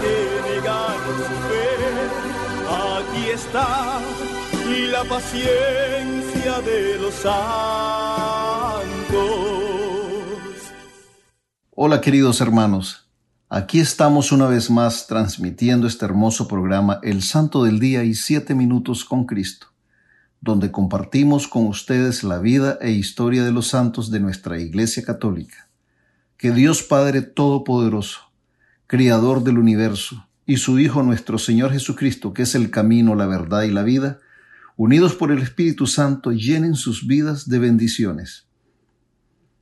su fe. Aquí está la paciencia de los santos. Hola queridos hermanos, aquí estamos una vez más transmitiendo este hermoso programa El Santo del Día y Siete Minutos con Cristo, donde compartimos con ustedes la vida e historia de los santos de nuestra Iglesia Católica. Que Dios Padre Todopoderoso, Creador del universo, y su Hijo nuestro Señor Jesucristo, que es el camino, la verdad y la vida, unidos por el Espíritu Santo, llenen sus vidas de bendiciones.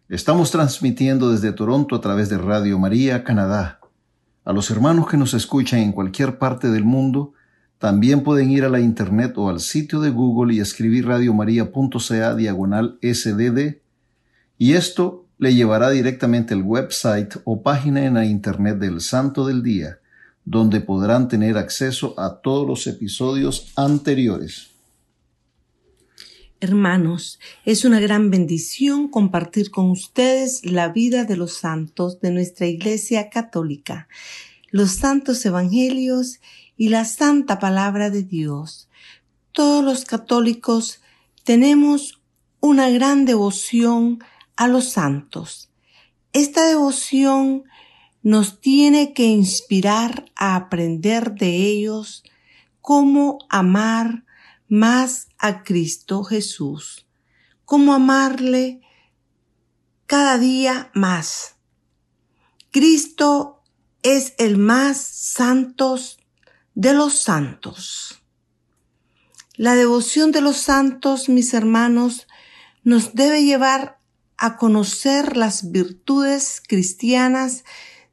Estamos transmitiendo desde Toronto a través de Radio María, Canadá. A los hermanos que nos escuchan en cualquier parte del mundo, también pueden ir a la internet o al sitio de Google y escribir radiomaria.ca diagonal sdd y esto le llevará directamente al website o página en la internet del Santo del Día, donde podrán tener acceso a todos los episodios anteriores. Hermanos, es una gran bendición compartir con ustedes la vida de los santos de nuestra Iglesia Católica, los santos evangelios y la santa palabra de Dios. Todos los católicos tenemos una gran devoción a los santos. Esta devoción nos tiene que inspirar a aprender de ellos cómo amar más a Cristo Jesús, cómo amarle cada día más. Cristo es el más santo de los santos. La devoción de los santos, mis hermanos, nos debe llevar a conocer las virtudes cristianas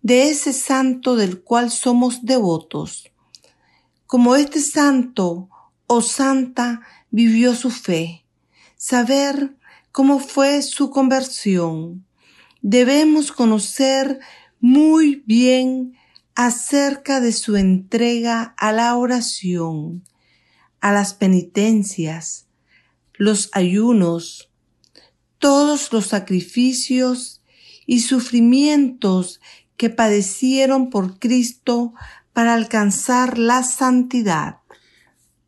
de ese santo del cual somos devotos. Como este santo o santa vivió su fe, saber cómo fue su conversión. Debemos conocer muy bien acerca de su entrega a la oración, a las penitencias, los ayunos, todos los sacrificios y sufrimientos que padecieron por Cristo para alcanzar la santidad.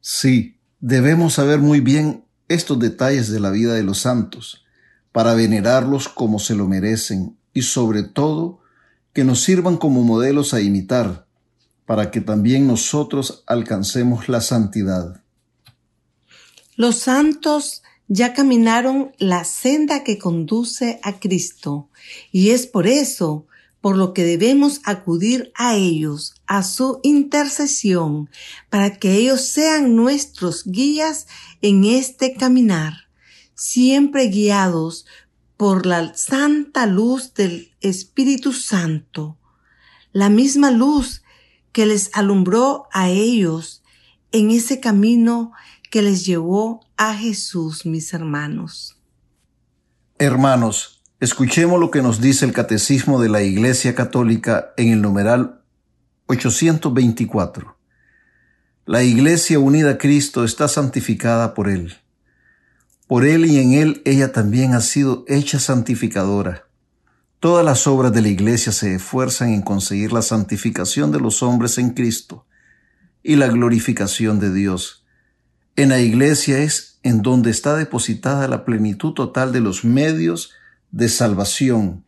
Sí, debemos saber muy bien estos detalles de la vida de los santos, para venerarlos como se lo merecen y sobre todo que nos sirvan como modelos a imitar, para que también nosotros alcancemos la santidad. Los santos ya caminaron la senda que conduce a Cristo, y es por eso por lo que debemos acudir a ellos, a su intercesión, para que ellos sean nuestros guías en este caminar, siempre guiados por la santa luz del Espíritu Santo, la misma luz que les alumbró a ellos en ese camino que les llevó a Jesús, mis hermanos. Hermanos, Escuchemos lo que nos dice el Catecismo de la Iglesia Católica en el numeral 824. La Iglesia unida a Cristo está santificada por Él. Por Él y en Él ella también ha sido hecha santificadora. Todas las obras de la Iglesia se esfuerzan en conseguir la santificación de los hombres en Cristo y la glorificación de Dios. En la Iglesia es en donde está depositada la plenitud total de los medios de salvación.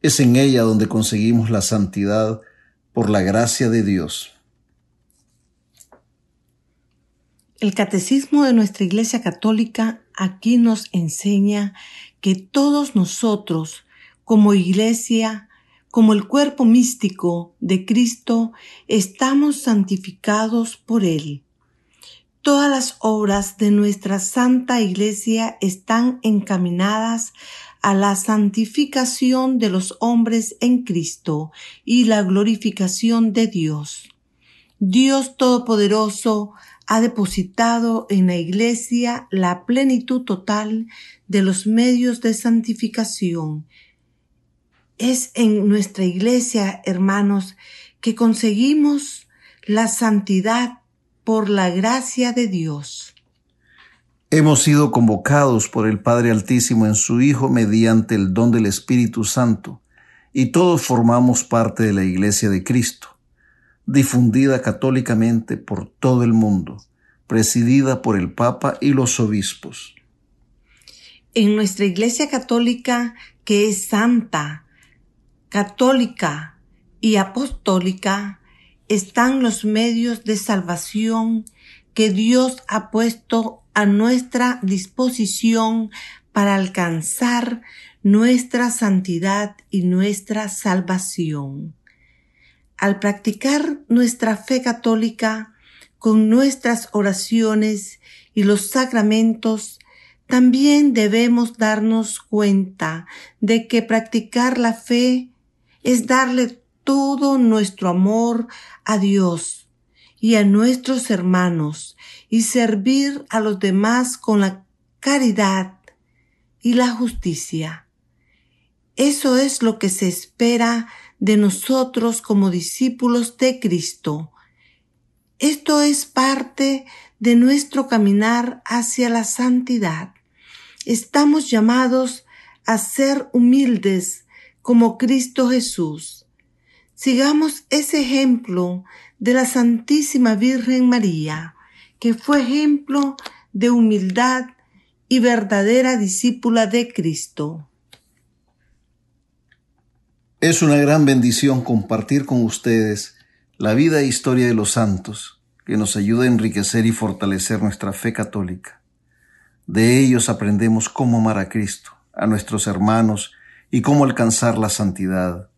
Es en ella donde conseguimos la santidad por la gracia de Dios. El catecismo de nuestra Iglesia Católica aquí nos enseña que todos nosotros, como Iglesia, como el cuerpo místico de Cristo, estamos santificados por Él. Todas las obras de nuestra Santa Iglesia están encaminadas a la santificación de los hombres en Cristo y la glorificación de Dios. Dios Todopoderoso ha depositado en la Iglesia la plenitud total de los medios de santificación. Es en nuestra Iglesia, hermanos, que conseguimos la santidad por la gracia de Dios. Hemos sido convocados por el Padre Altísimo en su Hijo mediante el don del Espíritu Santo, y todos formamos parte de la Iglesia de Cristo, difundida católicamente por todo el mundo, presidida por el Papa y los obispos. En nuestra Iglesia Católica, que es santa, católica y apostólica, están los medios de salvación que Dios ha puesto a nuestra disposición para alcanzar nuestra santidad y nuestra salvación. Al practicar nuestra fe católica con nuestras oraciones y los sacramentos, también debemos darnos cuenta de que practicar la fe es darle todo nuestro amor a Dios y a nuestros hermanos y servir a los demás con la caridad y la justicia. Eso es lo que se espera de nosotros como discípulos de Cristo. Esto es parte de nuestro caminar hacia la santidad. Estamos llamados a ser humildes como Cristo Jesús Sigamos ese ejemplo de la Santísima Virgen María, que fue ejemplo de humildad y verdadera discípula de Cristo. Es una gran bendición compartir con ustedes la vida e historia de los santos, que nos ayuda a enriquecer y fortalecer nuestra fe católica. De ellos aprendemos cómo amar a Cristo, a nuestros hermanos y cómo alcanzar la santidad.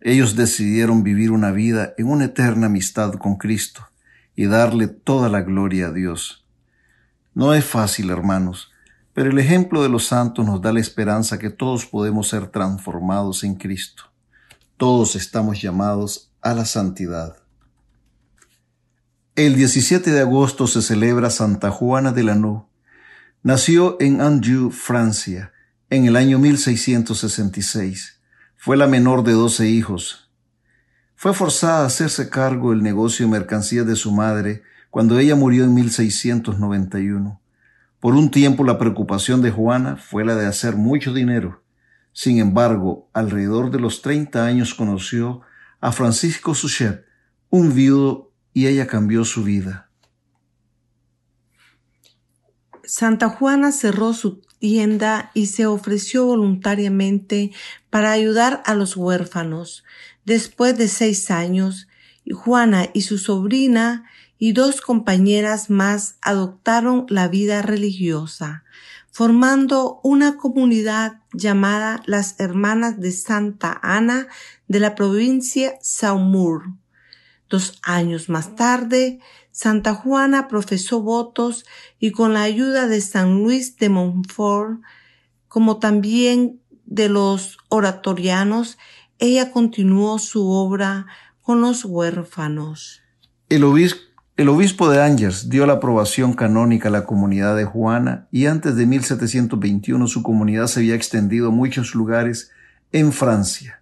Ellos decidieron vivir una vida en una eterna amistad con Cristo y darle toda la gloria a Dios. No es fácil, hermanos, pero el ejemplo de los santos nos da la esperanza que todos podemos ser transformados en Cristo. Todos estamos llamados a la santidad. El 17 de agosto se celebra Santa Juana de Lanú. Nació en Anjou, Francia, en el año 1666. Fue la menor de doce hijos. Fue forzada a hacerse cargo del negocio de mercancías de su madre cuando ella murió en 1691. Por un tiempo la preocupación de Juana fue la de hacer mucho dinero. Sin embargo, alrededor de los 30 años conoció a Francisco Suchet, un viudo, y ella cambió su vida. Santa Juana cerró su tienda y se ofreció voluntariamente para ayudar a los huérfanos. Después de seis años, Juana y su sobrina y dos compañeras más adoptaron la vida religiosa, formando una comunidad llamada las Hermanas de Santa Ana de la provincia Saumur. Dos años más tarde, Santa Juana profesó votos y con la ayuda de San Luis de Montfort, como también de los oratorianos, ella continuó su obra con los huérfanos. El obispo, de Angers dio la aprobación canónica a la comunidad de Juana y antes de 1721 su comunidad se había extendido a muchos lugares en Francia.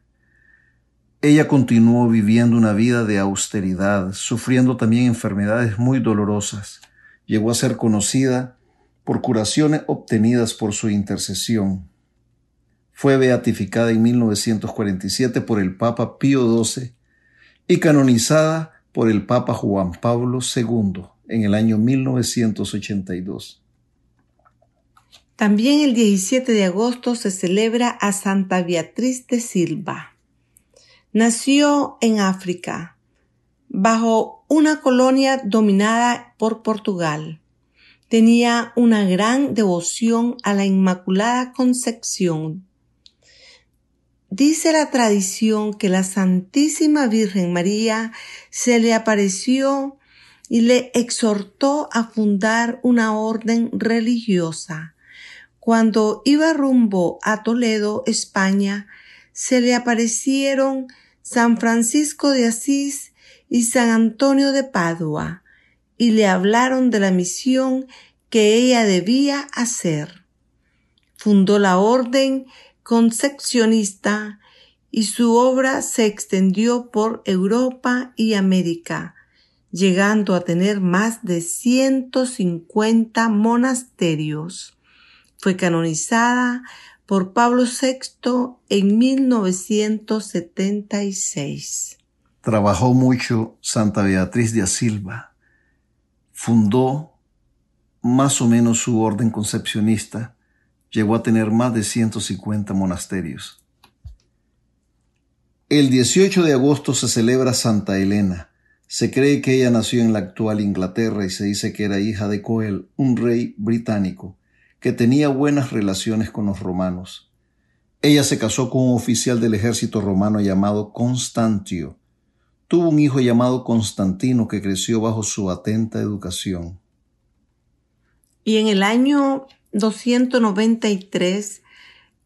Ella continuó viviendo una vida de austeridad, sufriendo también enfermedades muy dolorosas. Llegó a ser conocida por curaciones obtenidas por su intercesión. Fue beatificada en 1947 por el Papa Pío XII y canonizada por el Papa Juan Pablo II en el año 1982. También el 17 de agosto se celebra a Santa Beatriz de Silva. Nació en África, bajo una colonia dominada por Portugal. Tenía una gran devoción a la Inmaculada Concepción. Dice la tradición que la Santísima Virgen María se le apareció y le exhortó a fundar una orden religiosa. Cuando iba rumbo a Toledo, España, se le aparecieron San Francisco de Asís y San Antonio de Padua, y le hablaron de la misión que ella debía hacer. Fundó la orden concepcionista y su obra se extendió por Europa y América, llegando a tener más de 150 monasterios. Fue canonizada por Pablo VI en 1976. Trabajó mucho Santa Beatriz de Asilva. Fundó más o menos su orden concepcionista. Llegó a tener más de 150 monasterios. El 18 de agosto se celebra Santa Elena, se cree que ella nació en la actual Inglaterra y se dice que era hija de Coel, un rey británico, que tenía buenas relaciones con los romanos. Ella se casó con un oficial del ejército romano llamado Constantio. Tuvo un hijo llamado Constantino que creció bajo su atenta educación. Y en el año 293,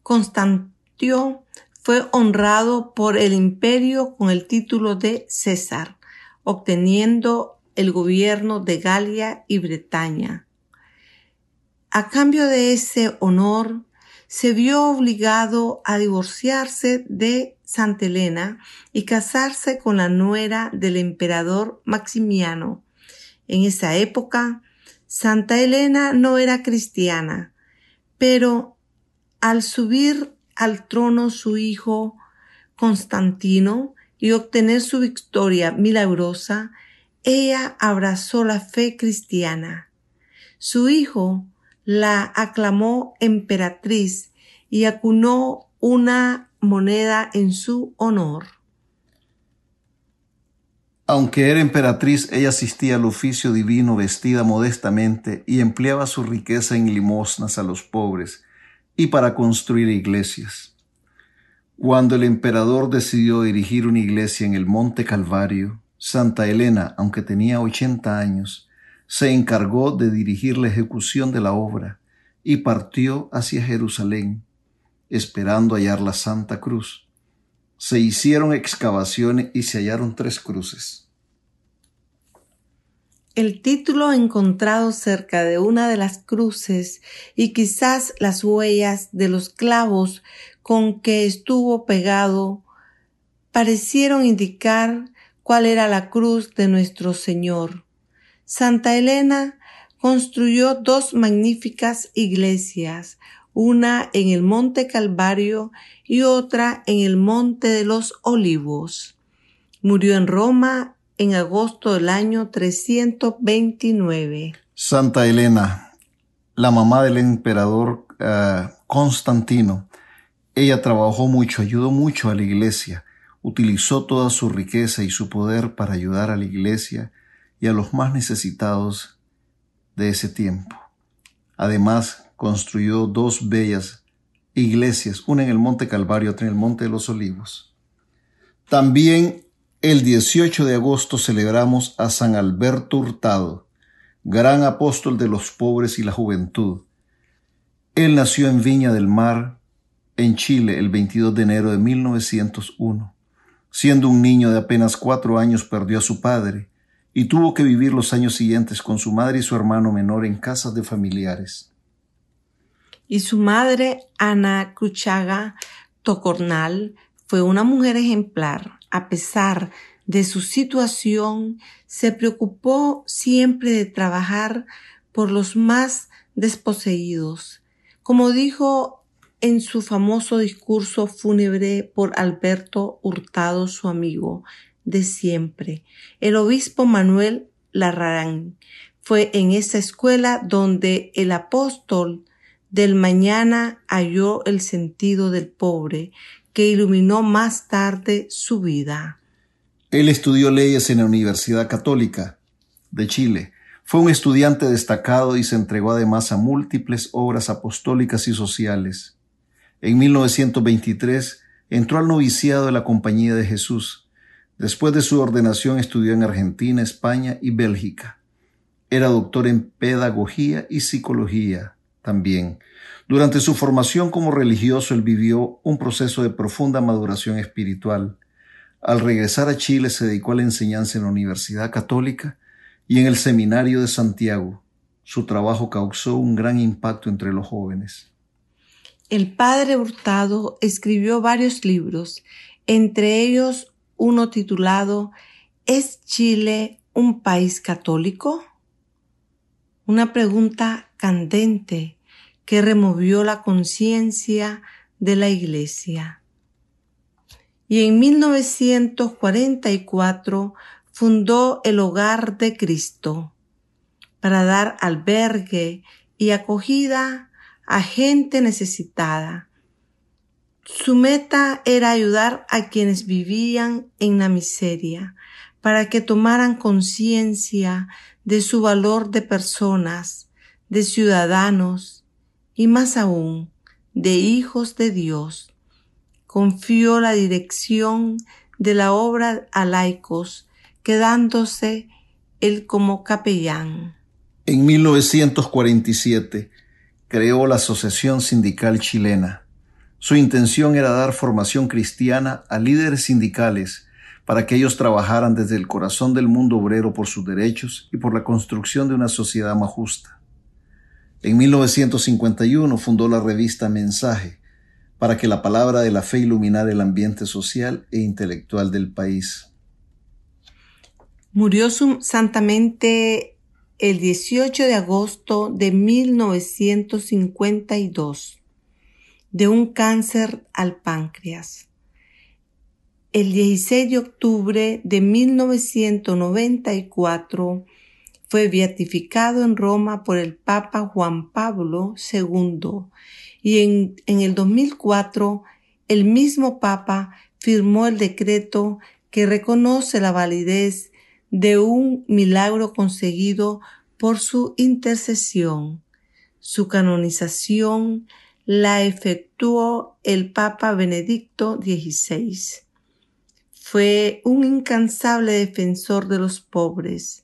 Constantio fue honrado por el imperio con el título de César obteniendo el gobierno de Galia y Bretaña. A cambio de ese honor, se vio obligado a divorciarse de Santa Elena y casarse con la nuera del emperador Maximiano. En esa época, Santa Elena no era cristiana, pero al subir al trono su hijo Constantino, y obtener su victoria milagrosa, ella abrazó la fe cristiana. Su hijo la aclamó emperatriz y acunó una moneda en su honor. Aunque era emperatriz, ella asistía al oficio divino vestida modestamente y empleaba su riqueza en limosnas a los pobres y para construir iglesias. Cuando el emperador decidió dirigir una iglesia en el Monte Calvario, Santa Elena, aunque tenía 80 años, se encargó de dirigir la ejecución de la obra y partió hacia Jerusalén, esperando hallar la Santa Cruz. Se hicieron excavaciones y se hallaron tres cruces. El título encontrado cerca de una de las cruces y quizás las huellas de los clavos con que estuvo pegado parecieron indicar cuál era la cruz de nuestro Señor. Santa Elena construyó dos magníficas iglesias, una en el Monte Calvario y otra en el Monte de los Olivos. Murió en Roma en agosto del año 329. Santa Elena, la mamá del emperador eh, Constantino, ella trabajó mucho, ayudó mucho a la iglesia, utilizó toda su riqueza y su poder para ayudar a la iglesia y a los más necesitados de ese tiempo. Además, construyó dos bellas iglesias, una en el Monte Calvario, otra en el Monte de los Olivos. También el 18 de agosto celebramos a San Alberto Hurtado, gran apóstol de los pobres y la juventud. Él nació en Viña del Mar, en Chile el 22 de enero de 1901. Siendo un niño de apenas cuatro años perdió a su padre y tuvo que vivir los años siguientes con su madre y su hermano menor en casas de familiares. Y su madre, Ana Cruchaga Tocornal, fue una mujer ejemplar. A pesar de su situación, se preocupó siempre de trabajar por los más desposeídos. Como dijo en su famoso discurso fúnebre por Alberto Hurtado, su amigo de siempre. El obispo Manuel Larrarán fue en esa escuela donde el apóstol del mañana halló el sentido del pobre, que iluminó más tarde su vida. Él estudió leyes en la Universidad Católica de Chile. Fue un estudiante destacado y se entregó además a múltiples obras apostólicas y sociales. En 1923 entró al noviciado de la Compañía de Jesús. Después de su ordenación estudió en Argentina, España y Bélgica. Era doctor en pedagogía y psicología también. Durante su formación como religioso, él vivió un proceso de profunda maduración espiritual. Al regresar a Chile se dedicó a la enseñanza en la Universidad Católica y en el Seminario de Santiago. Su trabajo causó un gran impacto entre los jóvenes. El padre Hurtado escribió varios libros, entre ellos uno titulado ¿Es Chile un país católico? Una pregunta candente que removió la conciencia de la Iglesia. Y en 1944 fundó el Hogar de Cristo para dar albergue y acogida a gente necesitada. Su meta era ayudar a quienes vivían en la miseria para que tomaran conciencia de su valor de personas, de ciudadanos y más aún de hijos de Dios. Confió la dirección de la obra a laicos, quedándose él como capellán. En 1947 creó la Asociación Sindical Chilena. Su intención era dar formación cristiana a líderes sindicales para que ellos trabajaran desde el corazón del mundo obrero por sus derechos y por la construcción de una sociedad más justa. En 1951 fundó la revista Mensaje, para que la palabra de la fe iluminara el ambiente social e intelectual del país. Murió santamente el 18 de agosto de 1952 de un cáncer al páncreas. El 16 de octubre de 1994 fue beatificado en Roma por el Papa Juan Pablo II y en, en el 2004 el mismo Papa firmó el decreto que reconoce la validez de un milagro conseguido por su intercesión. Su canonización la efectuó el Papa Benedicto XVI. Fue un incansable defensor de los pobres,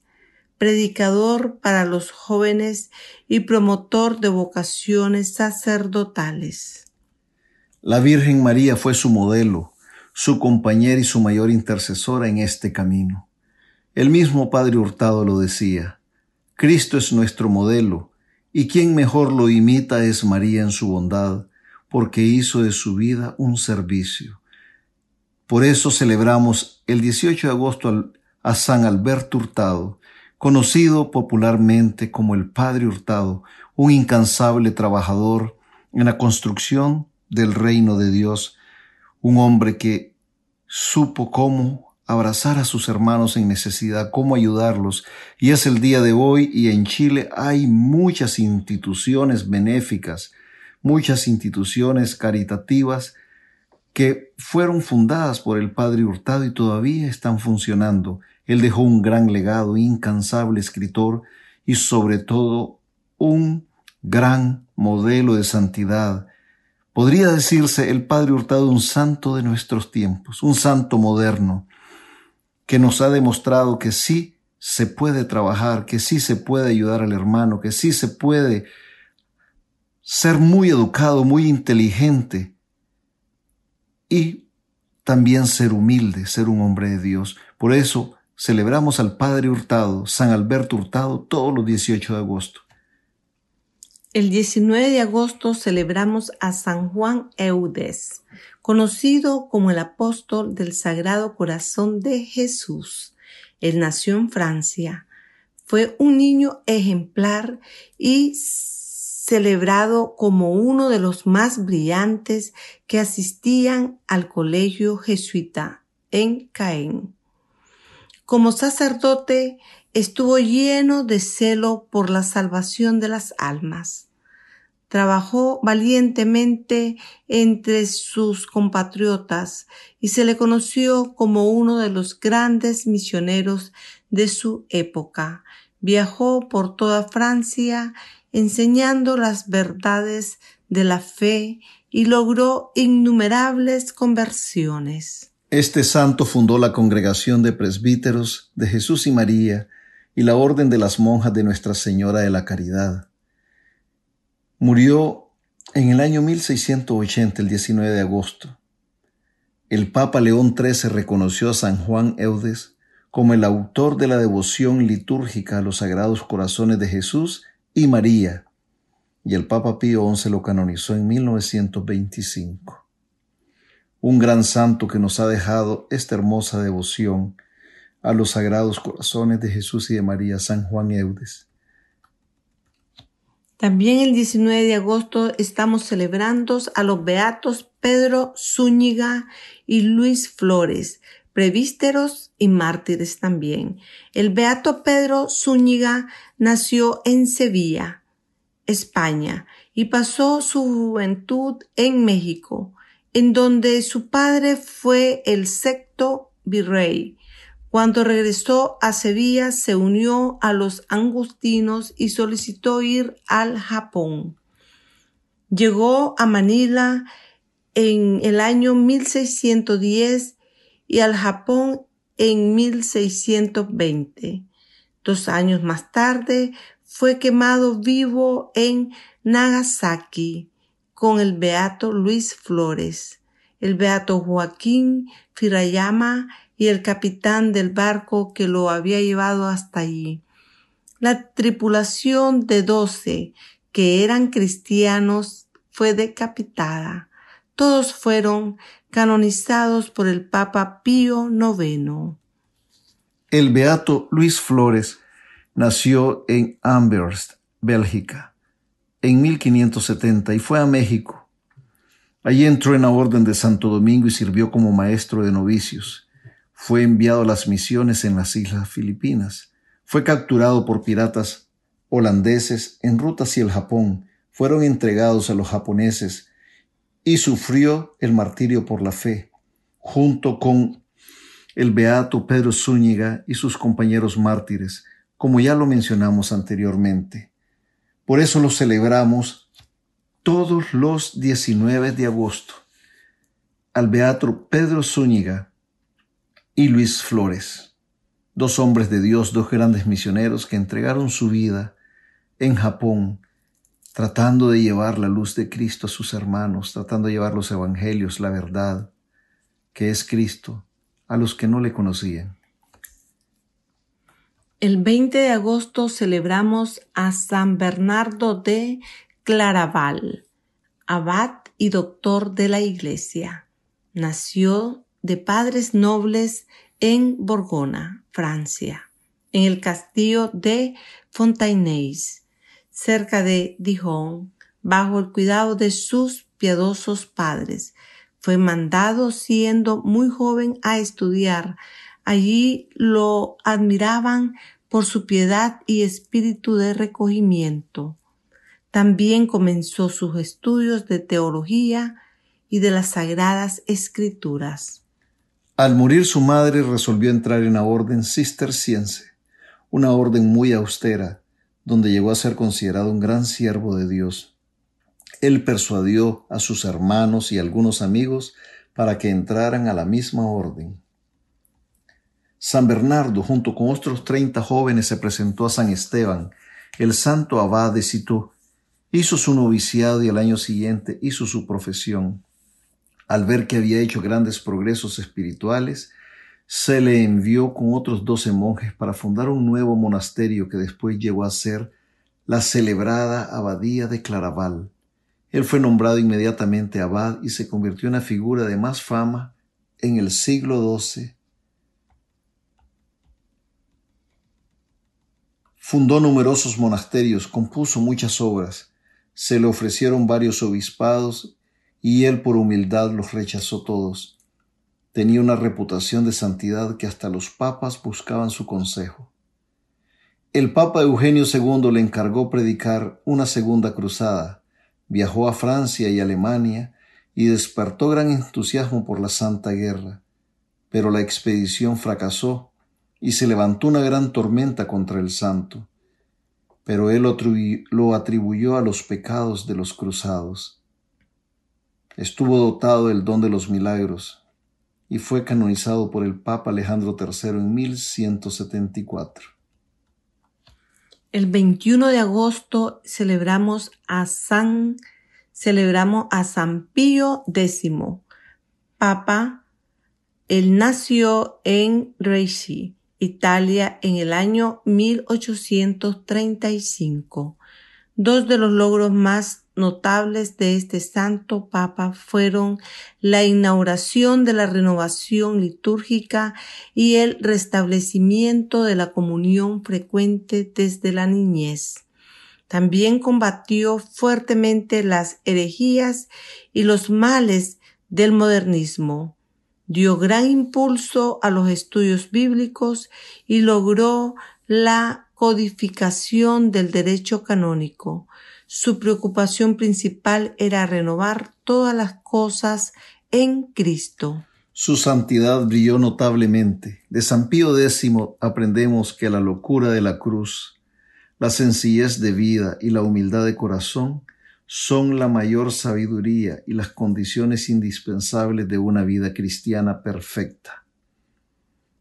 predicador para los jóvenes y promotor de vocaciones sacerdotales. La Virgen María fue su modelo, su compañera y su mayor intercesora en este camino. El mismo Padre Hurtado lo decía, Cristo es nuestro modelo, y quien mejor lo imita es María en su bondad, porque hizo de su vida un servicio. Por eso celebramos el 18 de agosto a San Alberto Hurtado, conocido popularmente como el Padre Hurtado, un incansable trabajador en la construcción del reino de Dios, un hombre que supo cómo abrazar a sus hermanos en necesidad, cómo ayudarlos. Y es el día de hoy y en Chile hay muchas instituciones benéficas, muchas instituciones caritativas que fueron fundadas por el padre Hurtado y todavía están funcionando. Él dejó un gran legado, incansable escritor y sobre todo un gran modelo de santidad. Podría decirse el padre Hurtado un santo de nuestros tiempos, un santo moderno, que nos ha demostrado que sí se puede trabajar, que sí se puede ayudar al hermano, que sí se puede ser muy educado, muy inteligente, y también ser humilde, ser un hombre de Dios. Por eso celebramos al Padre Hurtado, San Alberto Hurtado, todos los 18 de agosto. El 19 de agosto celebramos a San Juan Eudes, conocido como el apóstol del Sagrado Corazón de Jesús. Él nació en Francia. Fue un niño ejemplar y celebrado como uno de los más brillantes que asistían al colegio jesuita en Caen. Como sacerdote estuvo lleno de celo por la salvación de las almas. trabajó valientemente entre sus compatriotas y se le conoció como uno de los grandes misioneros de su época. Viajó por toda Francia enseñando las verdades de la fe y logró innumerables conversiones. Este santo fundó la congregación de presbíteros de Jesús y María y la orden de las monjas de Nuestra Señora de la Caridad. Murió en el año 1680, el 19 de agosto. El Papa León XIII reconoció a San Juan Eudes como el autor de la devoción litúrgica a los sagrados corazones de Jesús y María, y el Papa Pío XI lo canonizó en 1925. Un gran santo que nos ha dejado esta hermosa devoción a los sagrados corazones de Jesús y de María, San Juan Eudes. También el 19 de agosto estamos celebrando a los beatos Pedro Zúñiga y Luis Flores, prevísteros y mártires también. El beato Pedro Zúñiga nació en Sevilla, España, y pasó su juventud en México, en donde su padre fue el sexto virrey cuando regresó a Sevilla se unió a los angustinos y solicitó ir al Japón. Llegó a Manila en el año 1610 y al Japón en 1620. Dos años más tarde fue quemado vivo en Nagasaki con el beato Luis Flores, el beato Joaquín Firayama y el capitán del barco que lo había llevado hasta allí. La tripulación de doce, que eran cristianos, fue decapitada. Todos fueron canonizados por el Papa Pío IX. El beato Luis Flores nació en Amherst, Bélgica, en 1570 y fue a México. Allí entró en la Orden de Santo Domingo y sirvió como maestro de novicios. Fue enviado a las misiones en las Islas Filipinas. Fue capturado por piratas holandeses en ruta hacia el Japón. Fueron entregados a los japoneses y sufrió el martirio por la fe, junto con el beato Pedro Zúñiga y sus compañeros mártires, como ya lo mencionamos anteriormente. Por eso lo celebramos todos los 19 de agosto. Al beato Pedro Zúñiga, y Luis Flores, dos hombres de Dios, dos grandes misioneros que entregaron su vida en Japón, tratando de llevar la luz de Cristo a sus hermanos, tratando de llevar los evangelios, la verdad, que es Cristo, a los que no le conocían. El 20 de agosto celebramos a San Bernardo de Claraval, abad y doctor de la Iglesia. Nació de padres nobles en Borgona, Francia, en el castillo de Fontainebleau, cerca de Dijon, bajo el cuidado de sus piadosos padres. Fue mandado siendo muy joven a estudiar. Allí lo admiraban por su piedad y espíritu de recogimiento. También comenzó sus estudios de teología y de las sagradas escrituras. Al morir su madre resolvió entrar en la orden cisterciense, una orden muy austera, donde llegó a ser considerado un gran siervo de Dios. Él persuadió a sus hermanos y algunos amigos para que entraran a la misma orden. San Bernardo, junto con otros treinta jóvenes, se presentó a San Esteban, el santo abad de hizo su noviciado y al año siguiente hizo su profesión al ver que había hecho grandes progresos espirituales, se le envió con otros doce monjes para fundar un nuevo monasterio que después llegó a ser la celebrada Abadía de Claraval. Él fue nombrado inmediatamente abad y se convirtió en la figura de más fama en el siglo XII. Fundó numerosos monasterios, compuso muchas obras, se le ofrecieron varios obispados y él por humildad los rechazó todos. Tenía una reputación de santidad que hasta los papas buscaban su consejo. El Papa Eugenio II le encargó predicar una segunda cruzada, Viajó a Francia y Alemania y despertó gran entusiasmo por la Santa Guerra, pero la expedición fracasó y se levantó una gran tormenta contra el santo, pero él lo atribuyó a los pecados de los cruzados. Estuvo dotado del don de los milagros y fue canonizado por el Papa Alejandro III en 1174. El 21 de agosto celebramos a San celebramos a San Pío X, Papa. Él nació en Reichi, Italia, en el año 1835. Dos de los logros más notables de este santo papa fueron la inauguración de la renovación litúrgica y el restablecimiento de la comunión frecuente desde la niñez. También combatió fuertemente las herejías y los males del modernismo. Dio gran impulso a los estudios bíblicos y logró la codificación del derecho canónico. Su preocupación principal era renovar todas las cosas en Cristo. Su santidad brilló notablemente. De San Pío X aprendemos que la locura de la cruz la sencillez de vida y la humildad de corazón son la mayor sabiduría y las condiciones indispensables de una vida cristiana perfecta,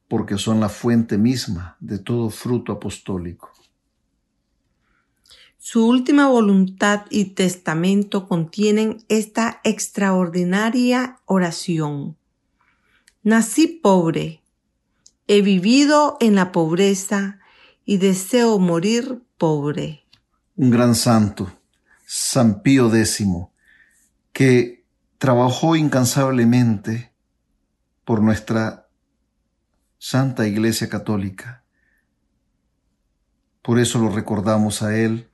porque son la fuente misma de todo fruto apostólico. Su última voluntad y testamento contienen esta extraordinaria oración. Nací pobre, he vivido en la pobreza y deseo morir pobre. Un gran santo, San Pío X, que trabajó incansablemente por nuestra Santa Iglesia Católica. Por eso lo recordamos a él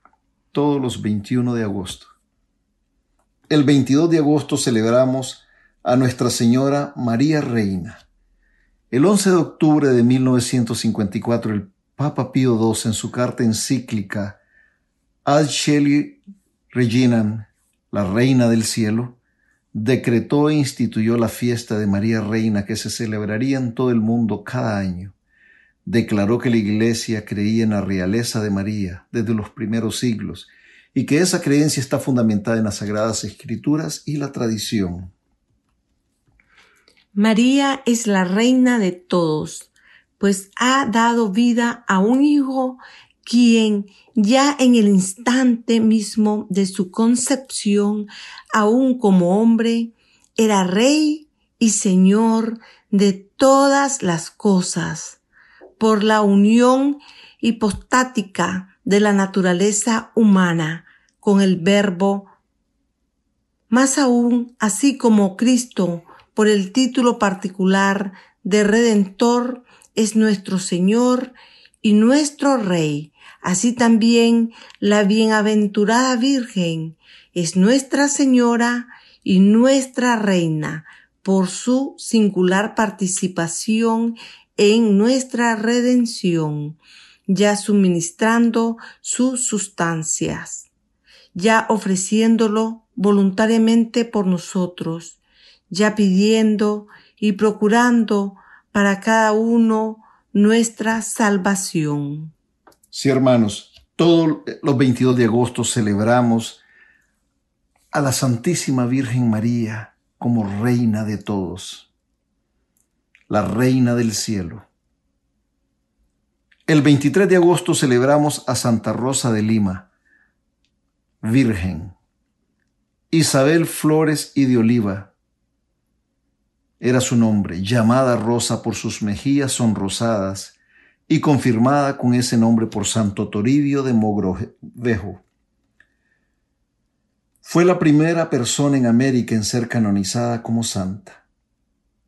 todos los 21 de agosto. El 22 de agosto celebramos a Nuestra Señora María Reina. El 11 de octubre de 1954 el Papa Pío II en su carta encíclica Ad Sheli Reginam, la Reina del Cielo, decretó e instituyó la fiesta de María Reina que se celebraría en todo el mundo cada año. Declaró que la Iglesia creía en la realeza de María desde los primeros siglos y que esa creencia está fundamentada en las Sagradas Escrituras y la tradición. María es la reina de todos pues ha dado vida a un hijo quien ya en el instante mismo de su concepción, aún como hombre, era rey y señor de todas las cosas, por la unión hipostática de la naturaleza humana con el verbo, más aún así como Cristo, por el título particular de Redentor, es nuestro Señor y nuestro Rey. Así también la bienaventurada Virgen es nuestra Señora y nuestra Reina por su singular participación en nuestra redención, ya suministrando sus sustancias, ya ofreciéndolo voluntariamente por nosotros, ya pidiendo y procurando para cada uno nuestra salvación. Sí, hermanos, todos los 22 de agosto celebramos a la Santísima Virgen María como Reina de todos, la Reina del Cielo. El 23 de agosto celebramos a Santa Rosa de Lima, Virgen, Isabel Flores y de Oliva, era su nombre, llamada Rosa por sus mejillas sonrosadas y confirmada con ese nombre por Santo Toribio de Mogrovejo. Fue la primera persona en América en ser canonizada como santa.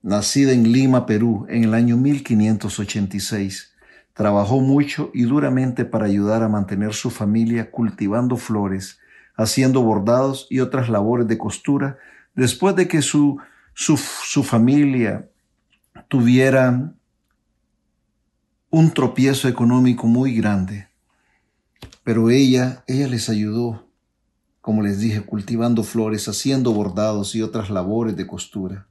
Nacida en Lima, Perú, en el año 1586, trabajó mucho y duramente para ayudar a mantener su familia cultivando flores, haciendo bordados y otras labores de costura, después de que su su, familia tuviera un tropiezo económico muy grande, pero ella, ella les ayudó como les dije, cultivando flores, haciendo bordados y otras labores de costura.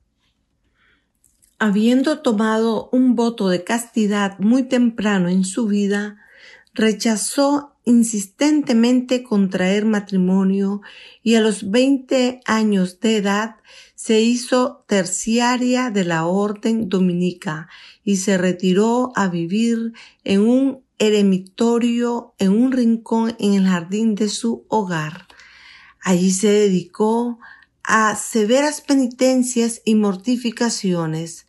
Habiendo tomado un voto de castidad muy temprano en su vida, rechazó insistentemente contraer matrimonio y a los 20 años de edad se hizo terciaria de la orden dominica y se retiró a vivir en un eremitorio en un rincón en el jardín de su hogar. Allí se dedicó a severas penitencias y mortificaciones,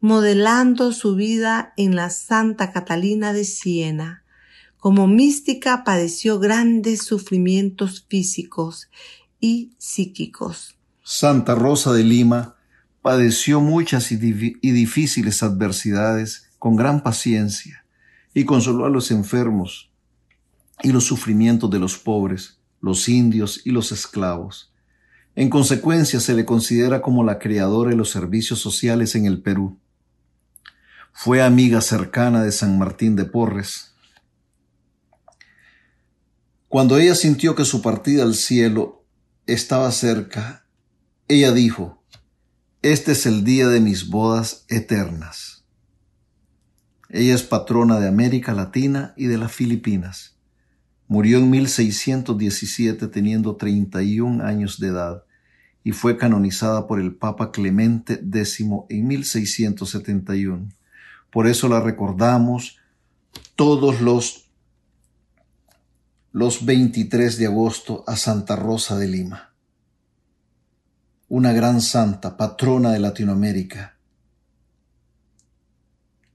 modelando su vida en la Santa Catalina de Siena. Como mística padeció grandes sufrimientos físicos y psíquicos. Santa Rosa de Lima padeció muchas y, difíciles adversidades con gran paciencia y consoló a los enfermos y los sufrimientos de los pobres, los indios y los esclavos. En consecuencia se le considera como la creadora de los servicios sociales en el Perú. Fue amiga cercana de San Martín de Porres, cuando ella sintió que su partida al cielo estaba cerca, ella dijo, Este es el día de mis bodas eternas. Ella es patrona de América Latina y de las Filipinas. Murió en 1617 teniendo 31 años de edad y fue canonizada por el Papa Clemente X en 1671. Por eso la recordamos todos los los 23 de agosto a Santa Rosa de Lima, una gran santa, patrona de Latinoamérica,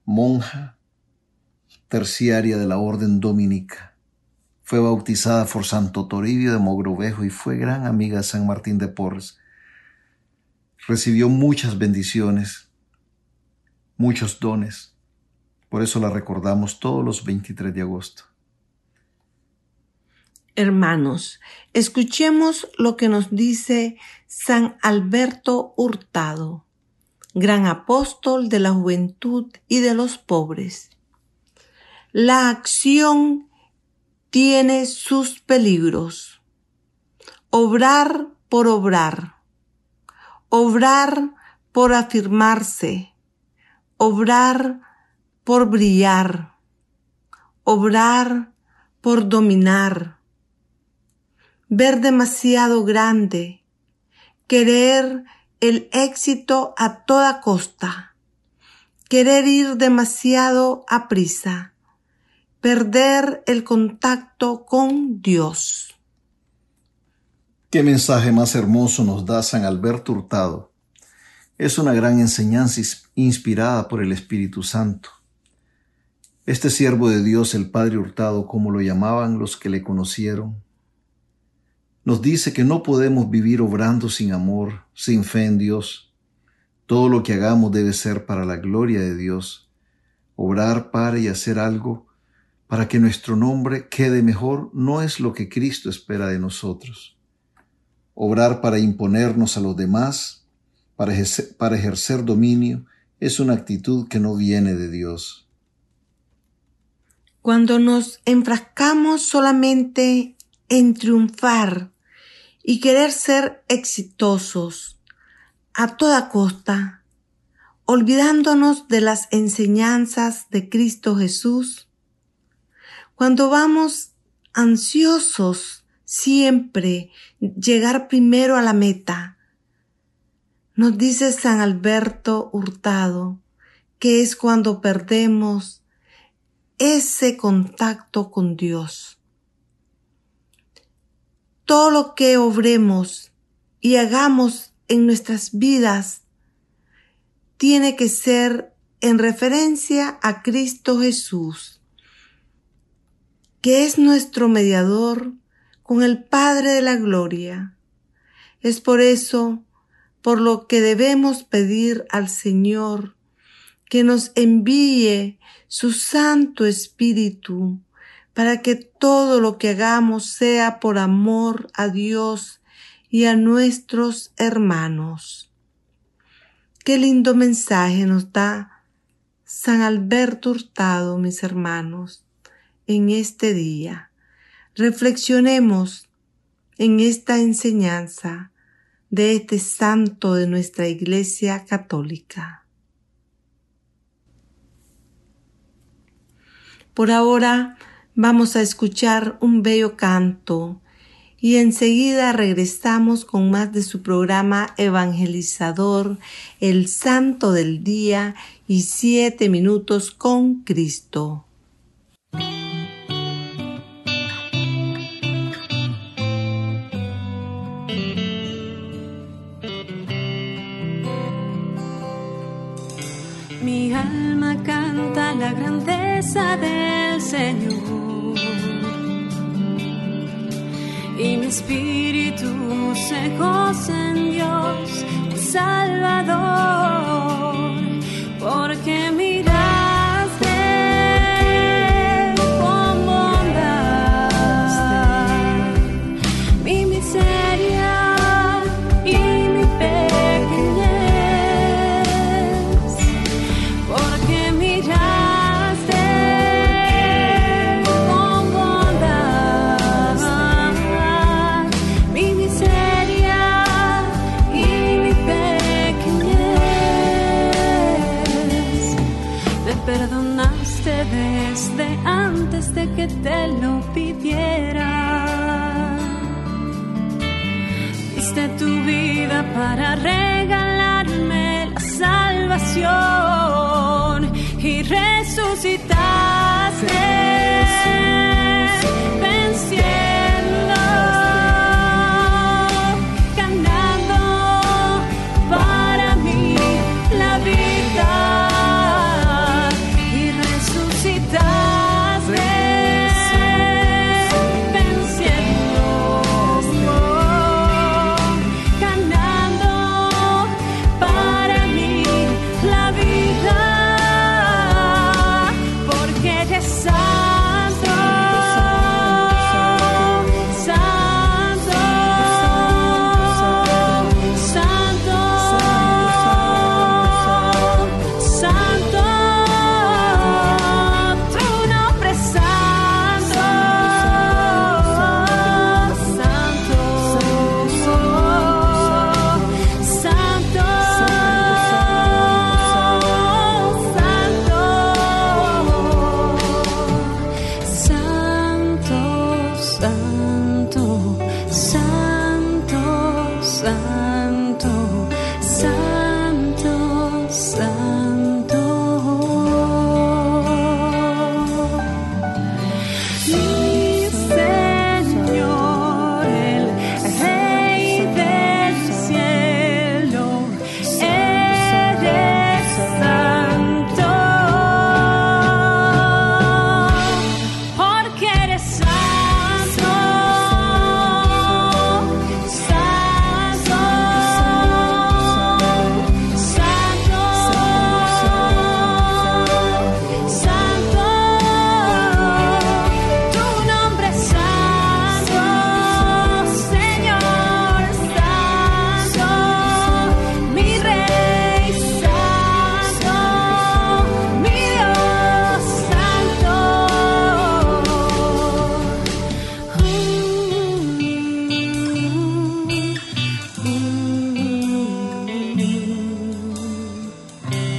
monja terciaria de la Orden Dominica. Fue bautizada por Santo Toribio de Mogrovejo y fue gran amiga de San Martín de Porres. Recibió muchas bendiciones, muchos dones. Por eso la recordamos todos los 23 de agosto. Hermanos, escuchemos lo que nos dice San Alberto Hurtado, gran apóstol de la juventud y de los pobres. La acción tiene sus peligros. Obrar por obrar. Obrar por afirmarse. Obrar por brillar. Obrar por dominar ver demasiado grande, querer el éxito a toda costa, querer ir demasiado a prisa, perder el contacto con Dios. Qué mensaje más hermoso nos da San Alberto Hurtado. Es una gran enseñanza inspirada por el Espíritu Santo. Este siervo de Dios, el Padre Hurtado, como lo llamaban los que le conocieron, nos dice que no podemos vivir obrando sin amor, sin fe en Dios. Todo lo que hagamos debe ser para la gloria de Dios. Obrar para y hacer algo para que nuestro nombre quede mejor no es lo que Cristo espera de nosotros. Obrar para imponernos a los demás, para ejercer, para ejercer dominio, es una actitud que no viene de Dios. Cuando nos enfrascamos solamente en triunfar y querer ser exitosos a toda costa, olvidándonos de las enseñanzas de Cristo Jesús. Cuando vamos ansiosos siempre llegar primero a la meta, nos dice San Alberto Hurtado que es cuando perdemos ese contacto con Dios todo lo que obremos y hagamos en nuestras vidas tiene que ser en referencia a Cristo Jesús, que es nuestro mediador con el Padre de la Gloria. Es por eso por lo que debemos pedir al Señor que nos envíe su Santo Espíritu para que todo lo que hagamos sea por amor a Dios y a nuestros hermanos. Qué lindo mensaje nos da San Alberto Hurtado, mis hermanos, en este día. Reflexionemos en esta enseñanza de este santo de nuestra Iglesia Católica. Por ahora vamos a escuchar un bello canto y enseguida regresamos con más de su programa evangelizador, el Santo del Día y siete minutos con Cristo. Grandeza del Señor. Y mi espíritu se goza en Dios, Salvador, porque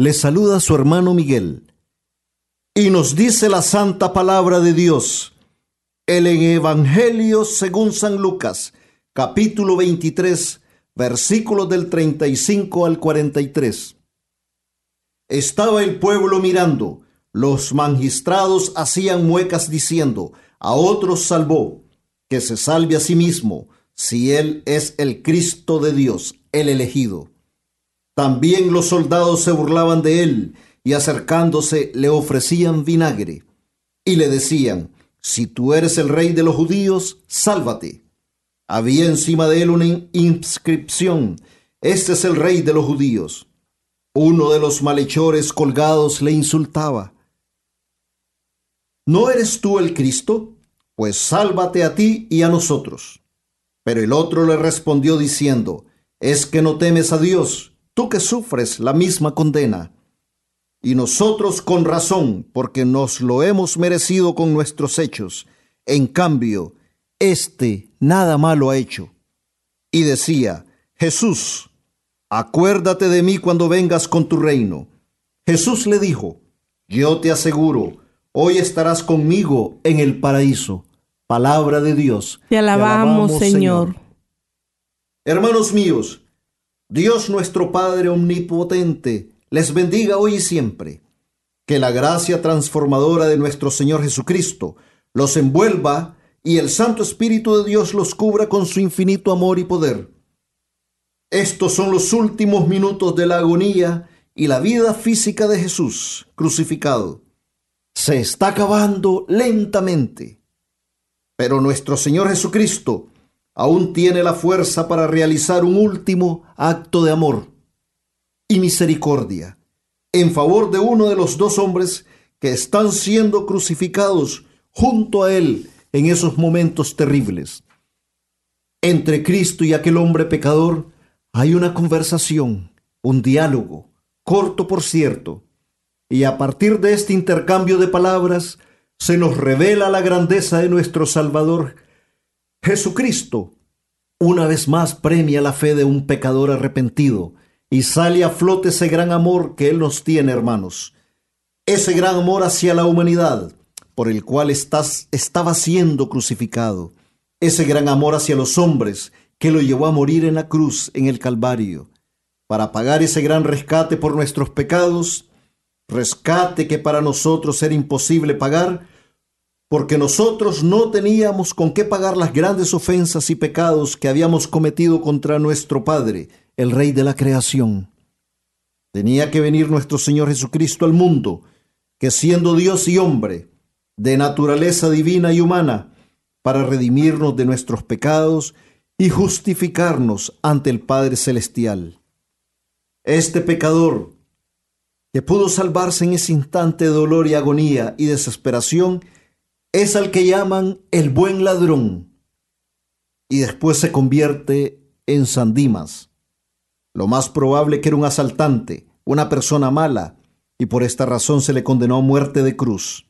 Le saluda su hermano Miguel. Y nos dice la santa palabra de Dios. El Evangelio según San Lucas, capítulo 23, versículos del 35 al 43. Estaba el pueblo mirando, los magistrados hacían muecas diciendo, a otros salvó, que se salve a sí mismo, si él es el Cristo de Dios, el elegido. También los soldados se burlaban de él y acercándose le ofrecían vinagre y le decían, si tú eres el rey de los judíos, sálvate. Había encima de él una inscripción. Este es el rey de los judíos. Uno de los malhechores colgados le insultaba. ¿No eres tú el Cristo? Pues sálvate a ti y a nosotros. Pero el otro le respondió diciendo, ¿es que no temes a Dios, tú que sufres la misma condena? Y nosotros con razón, porque nos lo hemos merecido con nuestros hechos. En cambio, éste nada malo ha hecho. Y decía, Jesús, acuérdate de mí cuando vengas con tu reino. Jesús le dijo, yo te aseguro, hoy estarás conmigo en el paraíso. Palabra de Dios. Te alabamos, Señor. Hermanos míos, Dios nuestro Padre Omnipotente les bendiga hoy y siempre. Que la gracia transformadora de nuestro Señor Jesucristo los envuelva y el Santo Espíritu de Dios los cubra con su infinito amor y poder. Estos son los últimos minutos de la agonía y la vida física de Jesús crucificado. Se está acabando lentamente pero nuestro Señor Jesucristo aún tiene la fuerza para realizar un último acto de amor y misericordia en favor de uno de los dos hombres que están siendo crucificados junto a Él en esos momentos terribles. Entre Cristo y aquel hombre pecador hay una conversación, un diálogo, corto por cierto, y a partir de este intercambio de palabras, se nos revela la grandeza de nuestro Salvador. Jesucristo una vez más premia la fe de un pecador arrepentido y sale a flote ese gran amor que Él nos tiene, hermanos. Ese gran amor hacia la humanidad por el cual estás, estaba siendo crucificado. Ese gran amor hacia los hombres que lo llevó a morir en la cruz, en el Calvario, para pagar ese gran rescate por nuestros pecados rescate que para nosotros era imposible pagar, porque nosotros no teníamos con qué pagar las grandes ofensas y pecados que habíamos cometido contra nuestro Padre, el Rey de la creación. Tenía que venir nuestro Señor Jesucristo al mundo, que siendo Dios y hombre, de naturaleza divina y humana, para redimirnos de nuestros pecados y justificarnos ante el Padre Celestial. Este pecador, que pudo salvarse en ese instante de dolor y agonía y desesperación, es al que llaman el buen ladrón, y después se convierte en Sandimas. Lo más probable que era un asaltante, una persona mala, y por esta razón se le condenó a muerte de cruz.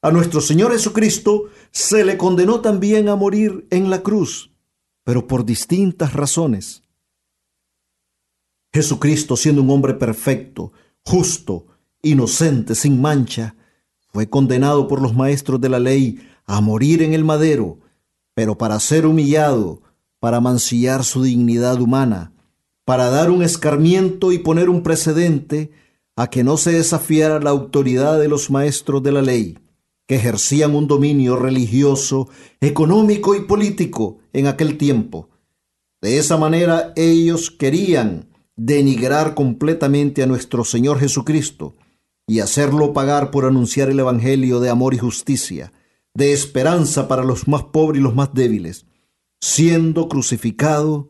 A nuestro Señor Jesucristo se le condenó también a morir en la cruz, pero por distintas razones. Jesucristo, siendo un hombre perfecto, justo, inocente, sin mancha, fue condenado por los maestros de la ley a morir en el madero, pero para ser humillado, para mancillar su dignidad humana, para dar un escarmiento y poner un precedente a que no se desafiara la autoridad de los maestros de la ley, que ejercían un dominio religioso, económico y político en aquel tiempo. De esa manera ellos querían denigrar completamente a nuestro Señor Jesucristo y hacerlo pagar por anunciar el Evangelio de amor y justicia, de esperanza para los más pobres y los más débiles, siendo crucificado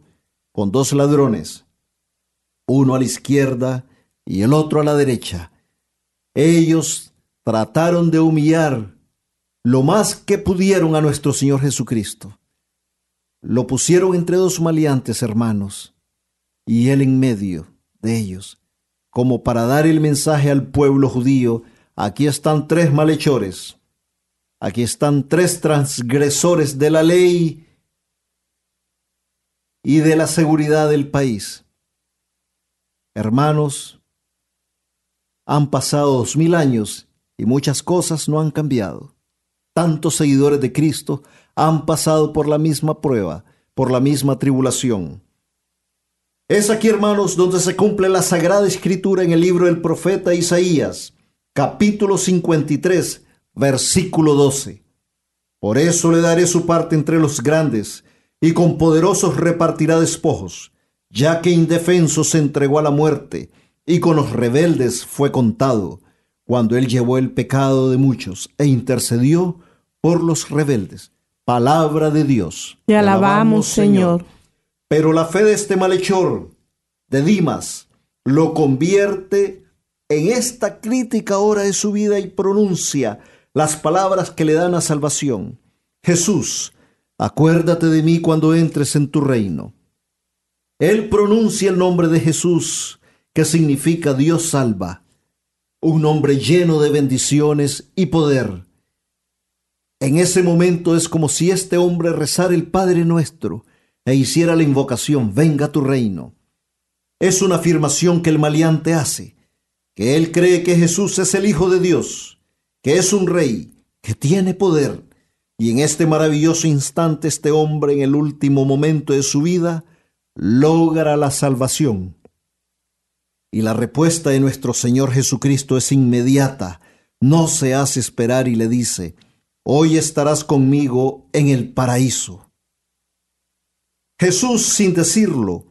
con dos ladrones, uno a la izquierda y el otro a la derecha. Ellos trataron de humillar lo más que pudieron a nuestro Señor Jesucristo. Lo pusieron entre dos maleantes hermanos y él en medio de ellos, como para dar el mensaje al pueblo judío, aquí están tres malhechores, aquí están tres transgresores de la ley y de la seguridad del país. Hermanos, han pasado dos mil años y muchas cosas no han cambiado. Tantos seguidores de Cristo han pasado por la misma prueba, por la misma tribulación. Es aquí, hermanos, donde se cumple la sagrada escritura en el libro del profeta Isaías, capítulo 53, versículo 12. Por eso le daré su parte entre los grandes, y con poderosos repartirá despojos, ya que indefenso se entregó a la muerte, y con los rebeldes fue contado, cuando él llevó el pecado de muchos e intercedió por los rebeldes. Palabra de Dios. Te alabamos, Señor. Pero la fe de este malhechor, de Dimas, lo convierte en esta crítica hora de su vida y pronuncia las palabras que le dan a salvación. Jesús, acuérdate de mí cuando entres en tu reino. Él pronuncia el nombre de Jesús, que significa Dios salva, un nombre lleno de bendiciones y poder. En ese momento es como si este hombre rezara el Padre nuestro e hiciera la invocación, venga tu reino. Es una afirmación que el maleante hace, que él cree que Jesús es el Hijo de Dios, que es un rey, que tiene poder. Y en este maravilloso instante este hombre en el último momento de su vida logra la salvación. Y la respuesta de nuestro Señor Jesucristo es inmediata, no se hace esperar y le dice, hoy estarás conmigo en el paraíso. Jesús, sin decirlo,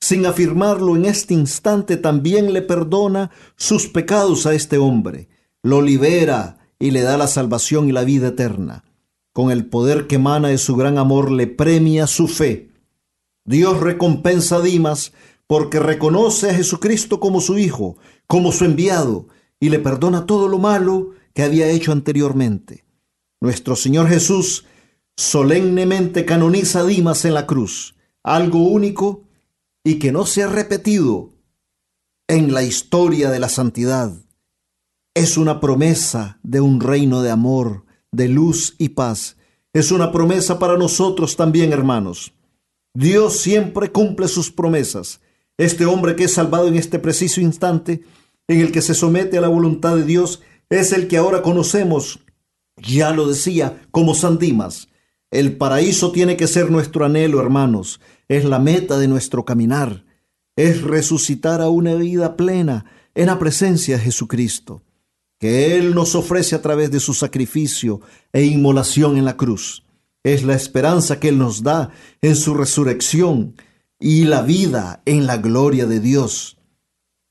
sin afirmarlo en este instante, también le perdona sus pecados a este hombre, lo libera y le da la salvación y la vida eterna. Con el poder que emana de su gran amor le premia su fe. Dios recompensa a Dimas porque reconoce a Jesucristo como su Hijo, como su enviado, y le perdona todo lo malo que había hecho anteriormente. Nuestro Señor Jesús solemnemente canoniza a Dimas en la cruz, algo único y que no se ha repetido en la historia de la santidad. Es una promesa de un reino de amor, de luz y paz. Es una promesa para nosotros también, hermanos. Dios siempre cumple sus promesas. Este hombre que es salvado en este preciso instante, en el que se somete a la voluntad de Dios, es el que ahora conocemos ya lo decía, como San Dimas, el paraíso tiene que ser nuestro anhelo, hermanos, es la meta de nuestro caminar, es resucitar a una vida plena en la presencia de Jesucristo, que Él nos ofrece a través de su sacrificio e inmolación en la cruz. Es la esperanza que Él nos da en su resurrección y la vida en la gloria de Dios.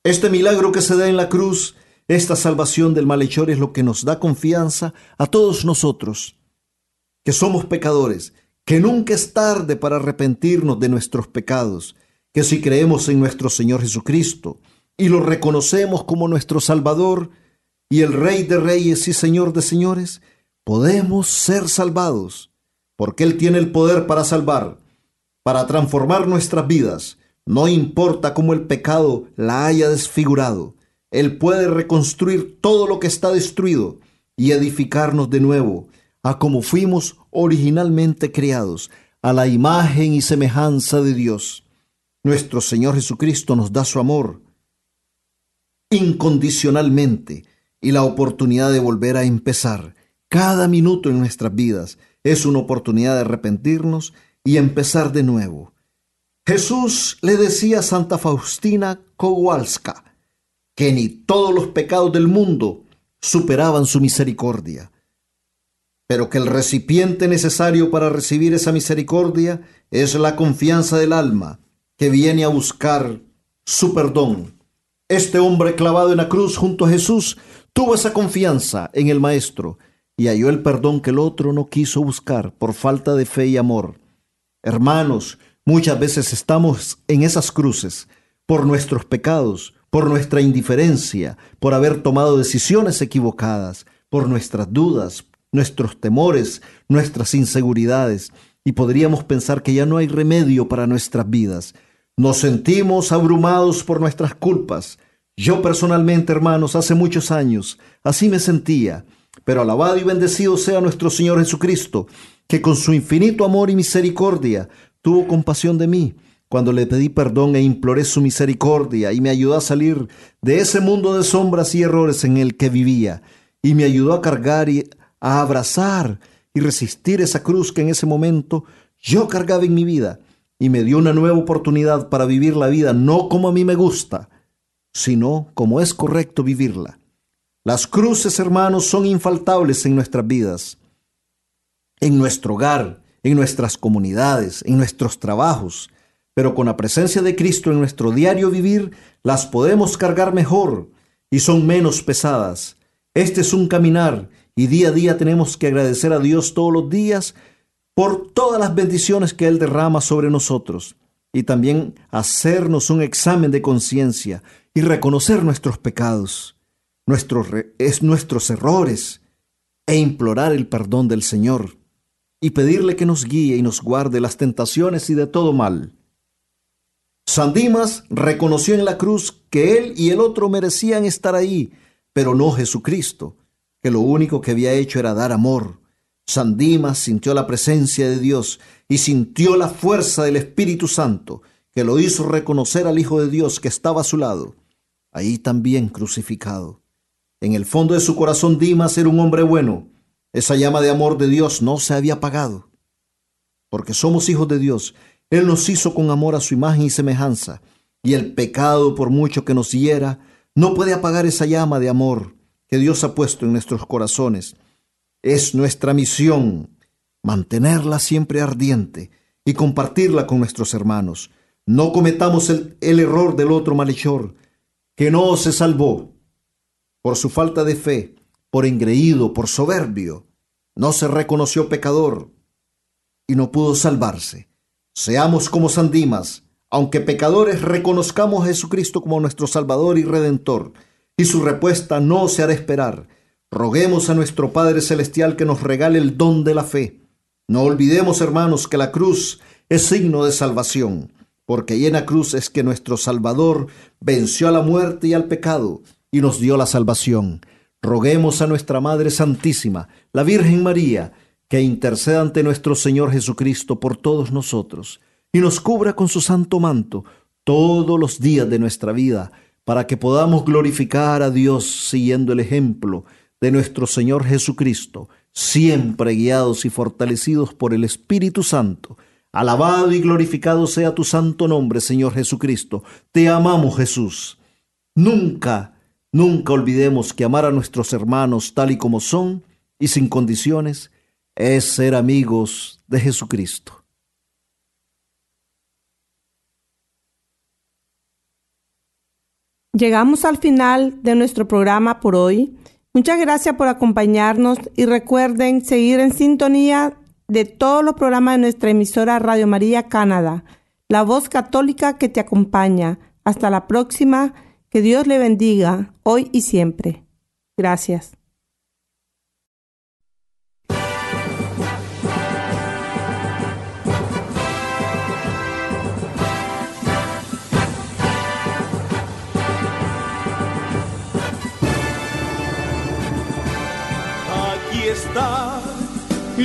Este milagro que se da en la cruz esta salvación del malhechor es lo que nos da confianza a todos nosotros, que somos pecadores, que nunca es tarde para arrepentirnos de nuestros pecados, que si creemos en nuestro Señor Jesucristo y lo reconocemos como nuestro Salvador y el Rey de Reyes y Señor de Señores, podemos ser salvados, porque Él tiene el poder para salvar, para transformar nuestras vidas, no importa cómo el pecado la haya desfigurado. Él puede reconstruir todo lo que está destruido y edificarnos de nuevo a como fuimos originalmente creados, a la imagen y semejanza de Dios. Nuestro Señor Jesucristo nos da su amor incondicionalmente y la oportunidad de volver a empezar. Cada minuto en nuestras vidas es una oportunidad de arrepentirnos y empezar de nuevo. Jesús le decía a Santa Faustina Kowalska, que ni todos los pecados del mundo superaban su misericordia, pero que el recipiente necesario para recibir esa misericordia es la confianza del alma que viene a buscar su perdón. Este hombre clavado en la cruz junto a Jesús tuvo esa confianza en el Maestro y halló el perdón que el otro no quiso buscar por falta de fe y amor. Hermanos, muchas veces estamos en esas cruces por nuestros pecados, por nuestra indiferencia, por haber tomado decisiones equivocadas, por nuestras dudas, nuestros temores, nuestras inseguridades, y podríamos pensar que ya no hay remedio para nuestras vidas. Nos sentimos abrumados por nuestras culpas. Yo personalmente, hermanos, hace muchos años, así me sentía, pero alabado y bendecido sea nuestro Señor Jesucristo, que con su infinito amor y misericordia tuvo compasión de mí cuando le pedí perdón e imploré su misericordia y me ayudó a salir de ese mundo de sombras y errores en el que vivía, y me ayudó a cargar y a abrazar y resistir esa cruz que en ese momento yo cargaba en mi vida, y me dio una nueva oportunidad para vivir la vida no como a mí me gusta, sino como es correcto vivirla. Las cruces, hermanos, son infaltables en nuestras vidas, en nuestro hogar, en nuestras comunidades, en nuestros trabajos, pero con la presencia de Cristo en nuestro diario vivir las podemos cargar mejor y son menos pesadas. Este es un caminar y día a día tenemos que agradecer a Dios todos los días por todas las bendiciones que Él derrama sobre nosotros y también hacernos un examen de conciencia y reconocer nuestros pecados, nuestros, es nuestros errores e implorar el perdón del Señor y pedirle que nos guíe y nos guarde las tentaciones y de todo mal. San Dimas reconoció en la cruz que él y el otro merecían estar ahí, pero no Jesucristo, que lo único que había hecho era dar amor. San Dimas sintió la presencia de Dios y sintió la fuerza del Espíritu Santo, que lo hizo reconocer al Hijo de Dios que estaba a su lado, ahí también crucificado. En el fondo de su corazón Dimas era un hombre bueno. Esa llama de amor de Dios no se había apagado. Porque somos hijos de Dios él nos hizo con amor a su imagen y semejanza, y el pecado, por mucho que nos hiera, no puede apagar esa llama de amor que Dios ha puesto en nuestros corazones. Es nuestra misión mantenerla siempre ardiente y compartirla con nuestros hermanos. No cometamos el, error del otro malhechor, que no se salvó por su falta de fe, por engreído, por soberbio. No se reconoció pecador y no pudo salvarse. Seamos como San Dimas, aunque pecadores reconozcamos a Jesucristo como nuestro Salvador y Redentor, y su respuesta no se hará esperar. Roguemos a nuestro Padre Celestial que nos regale el don de la fe. No olvidemos, hermanos, que la cruz es signo de salvación, porque la cruz es que nuestro Salvador venció a la muerte y al pecado y nos dio la salvación. Roguemos a nuestra Madre Santísima, la Virgen María, que interceda ante nuestro Señor Jesucristo por todos nosotros y nos cubra con su santo manto todos los días de nuestra vida, para que podamos glorificar a Dios siguiendo el ejemplo de nuestro Señor Jesucristo, siempre guiados y fortalecidos por el Espíritu Santo. Alabado y glorificado sea tu santo nombre, Señor Jesucristo. Te amamos, Jesús. Nunca, nunca olvidemos que amar a nuestros hermanos tal y como son y sin condiciones es ser amigos de Jesucristo. Llegamos al final de nuestro programa por hoy. Muchas gracias por acompañarnos y recuerden seguir en sintonía de todos los programas de nuestra emisora Radio María Canadá, la voz católica que te acompaña. Hasta la próxima. Que Dios le bendiga hoy y siempre. Gracias.